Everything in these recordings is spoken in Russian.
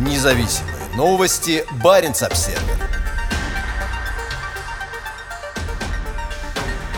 Независимые новости. Барин обсерва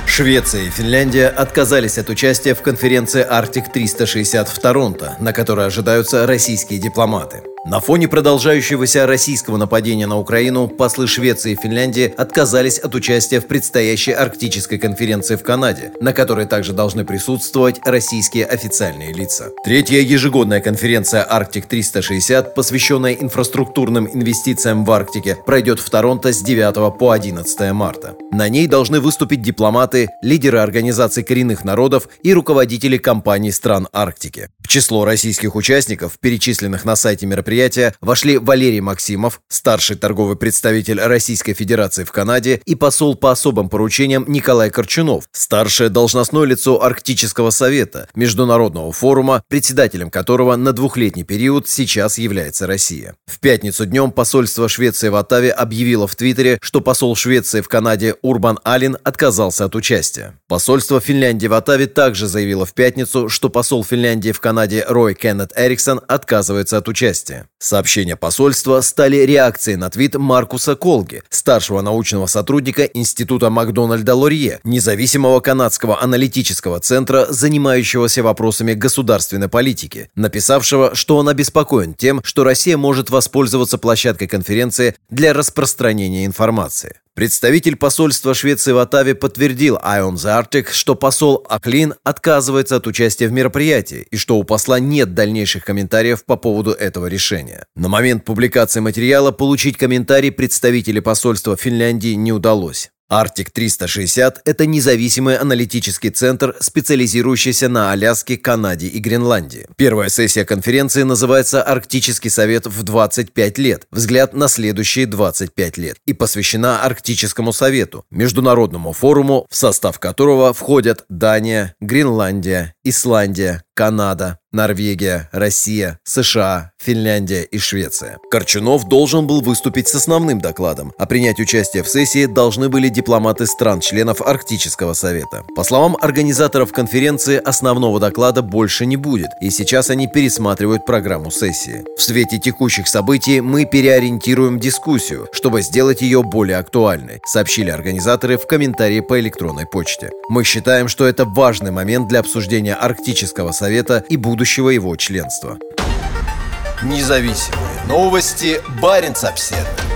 Швеция и Финляндия отказались от участия в конференции «Арктик-360» в Торонто, на которой ожидаются российские дипломаты. На фоне продолжающегося российского нападения на Украину послы Швеции и Финляндии отказались от участия в предстоящей арктической конференции в Канаде, на которой также должны присутствовать российские официальные лица. Третья ежегодная конференция «Арктик-360», посвященная инфраструктурным инвестициям в Арктике, пройдет в Торонто с 9 по 11 марта. На ней должны выступить дипломаты, лидеры организаций коренных народов и руководители компаний стран Арктики. В число российских участников, перечисленных на сайте мероприятия, мероприятия вошли Валерий Максимов, старший торговый представитель Российской Федерации в Канаде и посол по особым поручениям Николай Корчунов, старшее должностное лицо Арктического совета, международного форума, председателем которого на двухлетний период сейчас является Россия. В пятницу днем посольство Швеции в Оттаве объявило в Твиттере, что посол Швеции в Канаде Урбан Алин отказался от участия. Посольство Финляндии в Оттаве также заявило в пятницу, что посол Финляндии в Канаде Рой Кеннет Эриксон отказывается от участия. Сообщения посольства стали реакцией на твит Маркуса Колги, старшего научного сотрудника Института Макдональда Лорье, независимого канадского аналитического центра, занимающегося вопросами государственной политики, написавшего, что он обеспокоен тем, что Россия может воспользоваться площадкой конференции для распространения информации. Представитель посольства Швеции в Оттаве подтвердил Ion the Arctic, что посол Аклин отказывается от участия в мероприятии и что у посла нет дальнейших комментариев по поводу этого решения. На момент публикации материала получить комментарий представителя посольства Финляндии не удалось. Arctic 360 – это независимый аналитический центр, специализирующийся на Аляске, Канаде и Гренландии. Первая сессия конференции называется «Арктический совет в 25 лет. Взгляд на следующие 25 лет» и посвящена Арктическому совету, международному форуму, в состав которого входят Дания, Гренландия, Исландия, Канада, Норвегия, Россия, США, Финляндия и Швеция. Корчунов должен был выступить с основным докладом, а принять участие в сессии должны были дипломаты стран-членов Арктического совета. По словам организаторов конференции, основного доклада больше не будет, и сейчас они пересматривают программу сессии. В свете текущих событий мы переориентируем дискуссию, чтобы сделать ее более актуальной, сообщили организаторы в комментарии по электронной почте. Мы считаем, что это важный момент для обсуждения Арктического совета и будущего будущего его членства. Независимые новости. Барин обседный.